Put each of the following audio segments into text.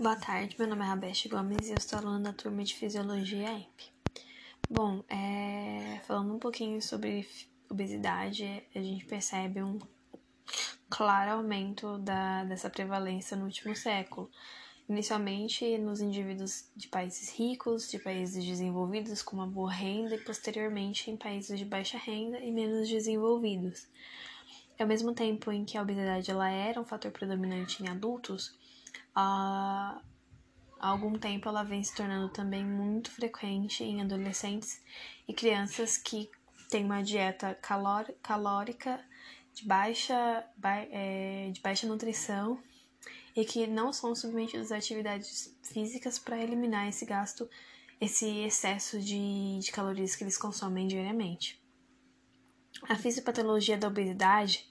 Boa tarde, meu nome é Rabeste Gomes e eu estou aluna da turma de Fisiologia EMP. Bom, é, falando um pouquinho sobre obesidade, a gente percebe um claro aumento da, dessa prevalência no último século. Inicialmente nos indivíduos de países ricos, de países desenvolvidos com uma boa renda, e posteriormente em países de baixa renda e menos desenvolvidos. Ao mesmo tempo em que a obesidade ela era um fator predominante em adultos, há algum tempo ela vem se tornando também muito frequente em adolescentes e crianças que têm uma dieta calórica de baixa, é, de baixa nutrição e que não são submetidos a atividades físicas para eliminar esse gasto, esse excesso de, de calorias que eles consomem diariamente. A fisiopatologia da obesidade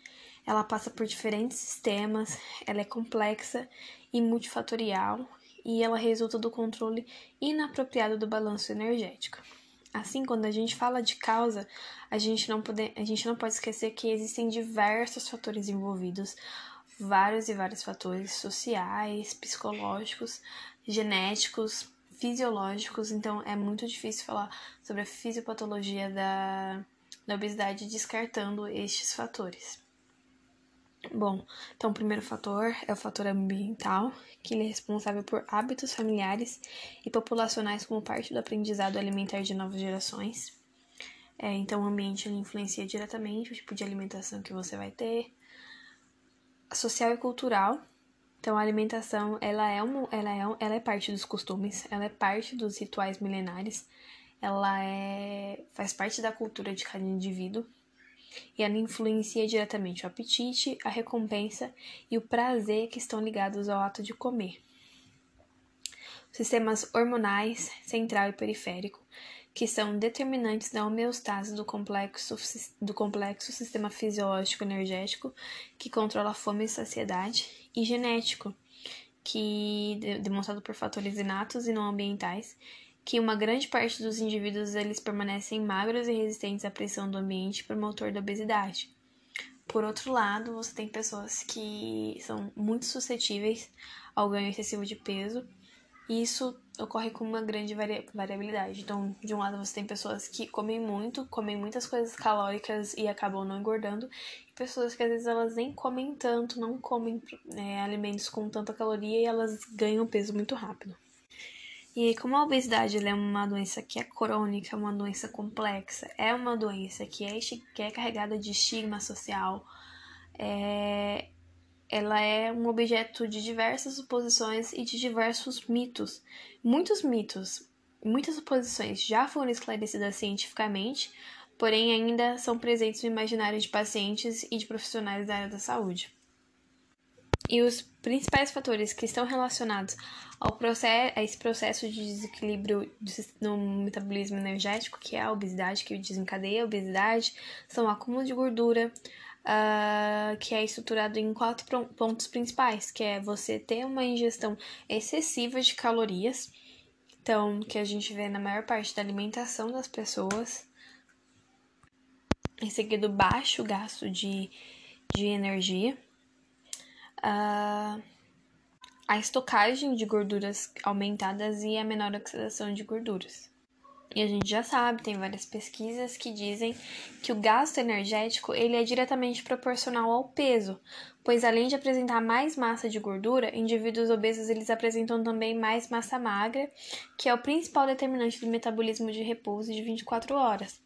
ela passa por diferentes sistemas, ela é complexa e multifatorial e ela resulta do controle inapropriado do balanço energético. Assim, quando a gente fala de causa, a gente não pode, a gente não pode esquecer que existem diversos fatores envolvidos, vários e vários fatores sociais, psicológicos, genéticos, fisiológicos, então é muito difícil falar sobre a fisiopatologia da, da obesidade descartando estes fatores. Bom, então o primeiro fator é o fator ambiental, que ele é responsável por hábitos familiares e populacionais como parte do aprendizado alimentar de novas gerações. É, então o ambiente ele influencia diretamente o tipo de alimentação que você vai ter. Social e cultural. Então a alimentação ela é, uma, ela, é, ela é parte dos costumes, ela é parte dos rituais milenares, ela é, faz parte da cultura de cada indivíduo e ela influencia diretamente o apetite, a recompensa e o prazer que estão ligados ao ato de comer. sistemas hormonais, central e periférico, que são determinantes da homeostase do complexo, do complexo sistema fisiológico energético, que controla a fome e saciedade, e genético, que demonstrado por fatores inatos e não ambientais, que uma grande parte dos indivíduos eles permanecem magros e resistentes à pressão do ambiente promotor da obesidade. Por outro lado, você tem pessoas que são muito suscetíveis ao ganho excessivo de peso, e isso ocorre com uma grande vari variabilidade. Então, de um lado, você tem pessoas que comem muito, comem muitas coisas calóricas e acabam não engordando, e pessoas que às vezes elas nem comem tanto, não comem é, alimentos com tanta caloria e elas ganham peso muito rápido. E como a obesidade é uma doença que é crônica, uma doença complexa, é uma doença que é, que é carregada de estigma social, é, ela é um objeto de diversas suposições e de diversos mitos. Muitos mitos, muitas suposições já foram esclarecidas cientificamente, porém ainda são presentes no imaginário de pacientes e de profissionais da área da saúde. E os principais fatores que estão relacionados ao processo, a esse processo de desequilíbrio no metabolismo energético, que é a obesidade, que desencadeia a obesidade, são o acúmulo de gordura, uh, que é estruturado em quatro pontos principais, que é você ter uma ingestão excessiva de calorias, então, que a gente vê na maior parte da alimentação das pessoas, em seguida, baixo gasto de, de energia, uh, a estocagem de gorduras aumentadas e a menor oxidação de gorduras. E a gente já sabe, tem várias pesquisas que dizem que o gasto energético ele é diretamente proporcional ao peso, pois além de apresentar mais massa de gordura, indivíduos obesos eles apresentam também mais massa magra, que é o principal determinante do metabolismo de repouso de 24 horas.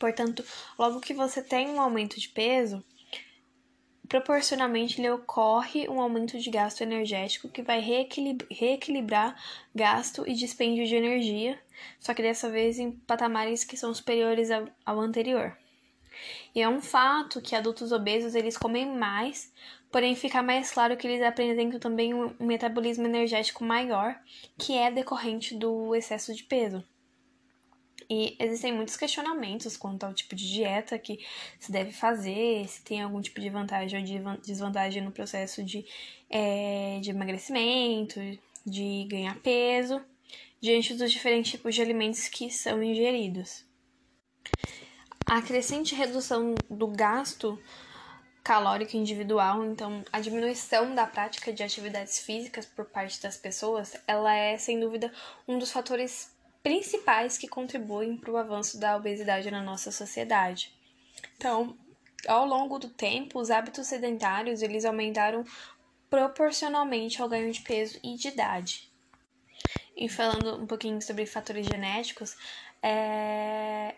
Portanto, logo que você tem um aumento de peso, proporcionalmente lhe ocorre um aumento de gasto energético que vai reequilibrar gasto e dispêndio de energia, só que dessa vez em patamares que são superiores ao, anterior. E é um fato que adultos obesos eles comem mais, porém fica mais claro que eles apresentam também um metabolismo energético maior, que é decorrente do excesso de peso. E existem muitos questionamentos quanto ao tipo de dieta que se deve fazer, se tem algum tipo de vantagem ou de desvantagem no processo de, é, de emagrecimento, de ganhar peso, diante dos diferentes tipos de alimentos que são ingeridos. A crescente redução do gasto calórico individual, então a diminuição da prática de atividades físicas por parte das pessoas, ela é sem dúvida um dos fatores principais que contribuem para o avanço da obesidade na nossa sociedade. Então, ao longo do tempo, os hábitos sedentários eles aumentaram proporcionalmente ao ganho de peso e de idade. E falando um pouquinho sobre fatores genéticos, é...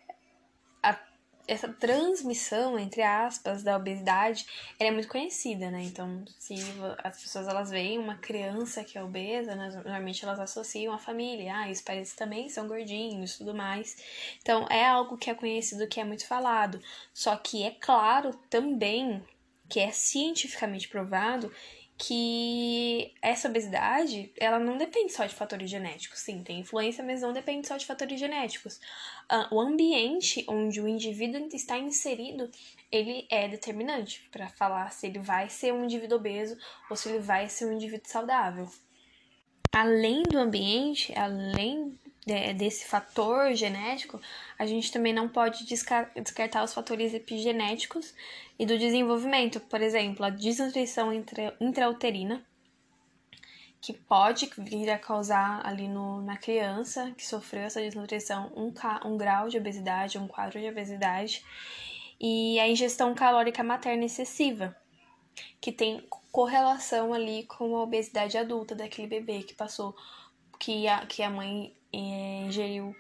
essa transmissão, entre aspas, da obesidade, é muito conhecida, né? Então, se as pessoas elas veem uma criança que é obesa, né? normalmente elas associam a família, ah, os pais também são gordinhos tudo mais. Então, é algo que é conhecido, que é muito falado. Só que é claro também que é cientificamente provado que essa obesidade, ela não depende só de fatores genéticos. Sim, tem influência, mas não depende só de fatores genéticos. Uh, o ambiente onde o indivíduo está inserido, ele é determinante para falar se ele vai ser um indivíduo obeso ou se ele vai ser um indivíduo saudável. Além do ambiente, além desse fator genético, a gente também não pode descartar os fatores epigenéticos e do desenvolvimento, por exemplo, a desnutrição intrauterina, que pode vir a causar ali no, na criança que sofreu essa desnutrição um, um grau de obesidade, um quadro de obesidade, e a ingestão calórica materna excessiva, que tem correlação ali com a obesidade adulta daquele bebê que passou, que a, que a mãe é, ingeriu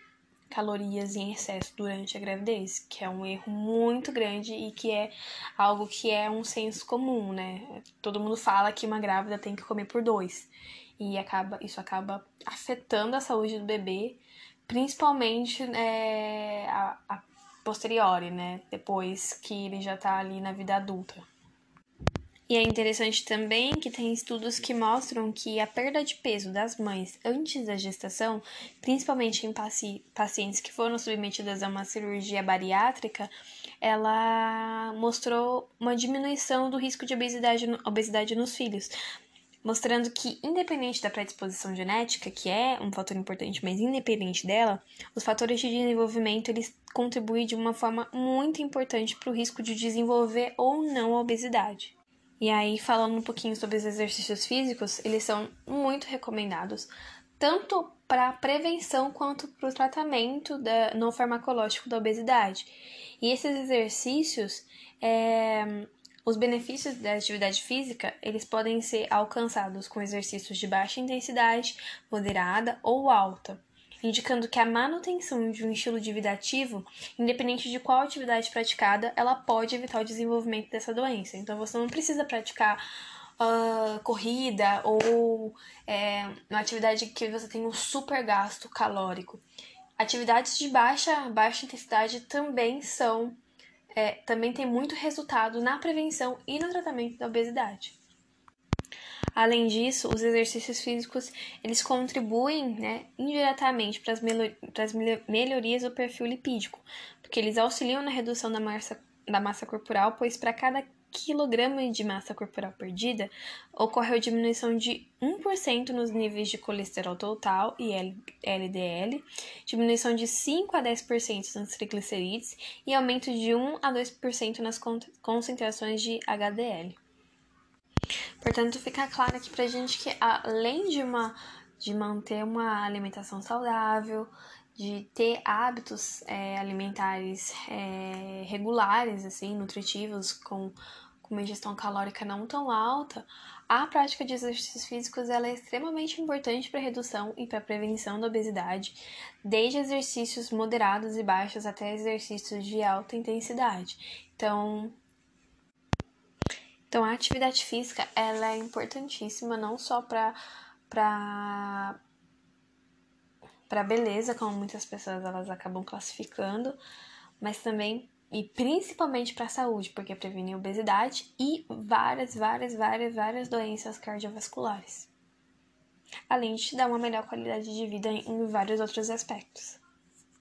calorias em excesso durante a gravidez, que é um erro muito grande e que é algo que é um senso comum, né? Todo mundo fala que uma grávida tem que comer por dois e acaba isso acaba afetando a saúde do bebê, principalmente é, a, a posteriori, né? Depois que ele já tá ali na vida adulta. E é interessante também que tem estudos que mostram que a perda de peso das mães antes da gestação, principalmente em paci pacientes que foram submetidas a uma cirurgia bariátrica, ela mostrou uma diminuição do risco de obesidade, obesidade nos filhos, mostrando que, independente da predisposição genética, que é um fator importante, mas independente dela, os fatores de desenvolvimento eles contribuem de uma forma muito importante para o risco de desenvolver ou não a obesidade. E aí, falando um pouquinho sobre os exercícios físicos, eles são muito recomendados, tanto para prevenção quanto para o tratamento da, não farmacológico da obesidade. E esses exercícios, é, os benefícios da atividade física, eles podem ser alcançados com exercícios de baixa intensidade, moderada ou alta indicando que a manutenção de um estilo de vida ativo, independente de qual atividade praticada, ela pode evitar o desenvolvimento dessa doença. Então você não precisa praticar uh, corrida ou é, uma atividade que você tem um super gasto calórico. Atividades de baixa, baixa intensidade também são é, também tem muito resultado na prevenção e no tratamento da obesidade. Além disso, os exercícios físicos eles contribuem né, indiretamente para as melhorias do perfil lipídico, porque eles auxiliam na redução da massa, da massa corporal, pois para cada quilograma de massa corporal perdida, ocorre a diminuição de 1% nos níveis de colesterol total e LDL, diminuição de 5 a 10% nas triglicerídeos e aumento de 1 a 2% nas concentrações de HDL. Portanto, fica claro aqui pra gente que além de uma de manter uma alimentação saudável, de ter hábitos é, alimentares é, regulares, assim, nutritivos, com, com uma ingestão calórica não tão alta, a prática de exercícios físicos ela é extremamente importante para redução e para prevenção da obesidade, desde exercícios moderados e baixos até exercícios de alta intensidade. Então, então, a atividade física, ela é importantíssima não só para para para beleza, como muitas pessoas elas acabam classificando, mas também e principalmente para a saúde, porque previne obesidade e várias, várias, várias, várias doenças cardiovasculares. Além de te dar uma melhor qualidade de vida em vários outros aspectos.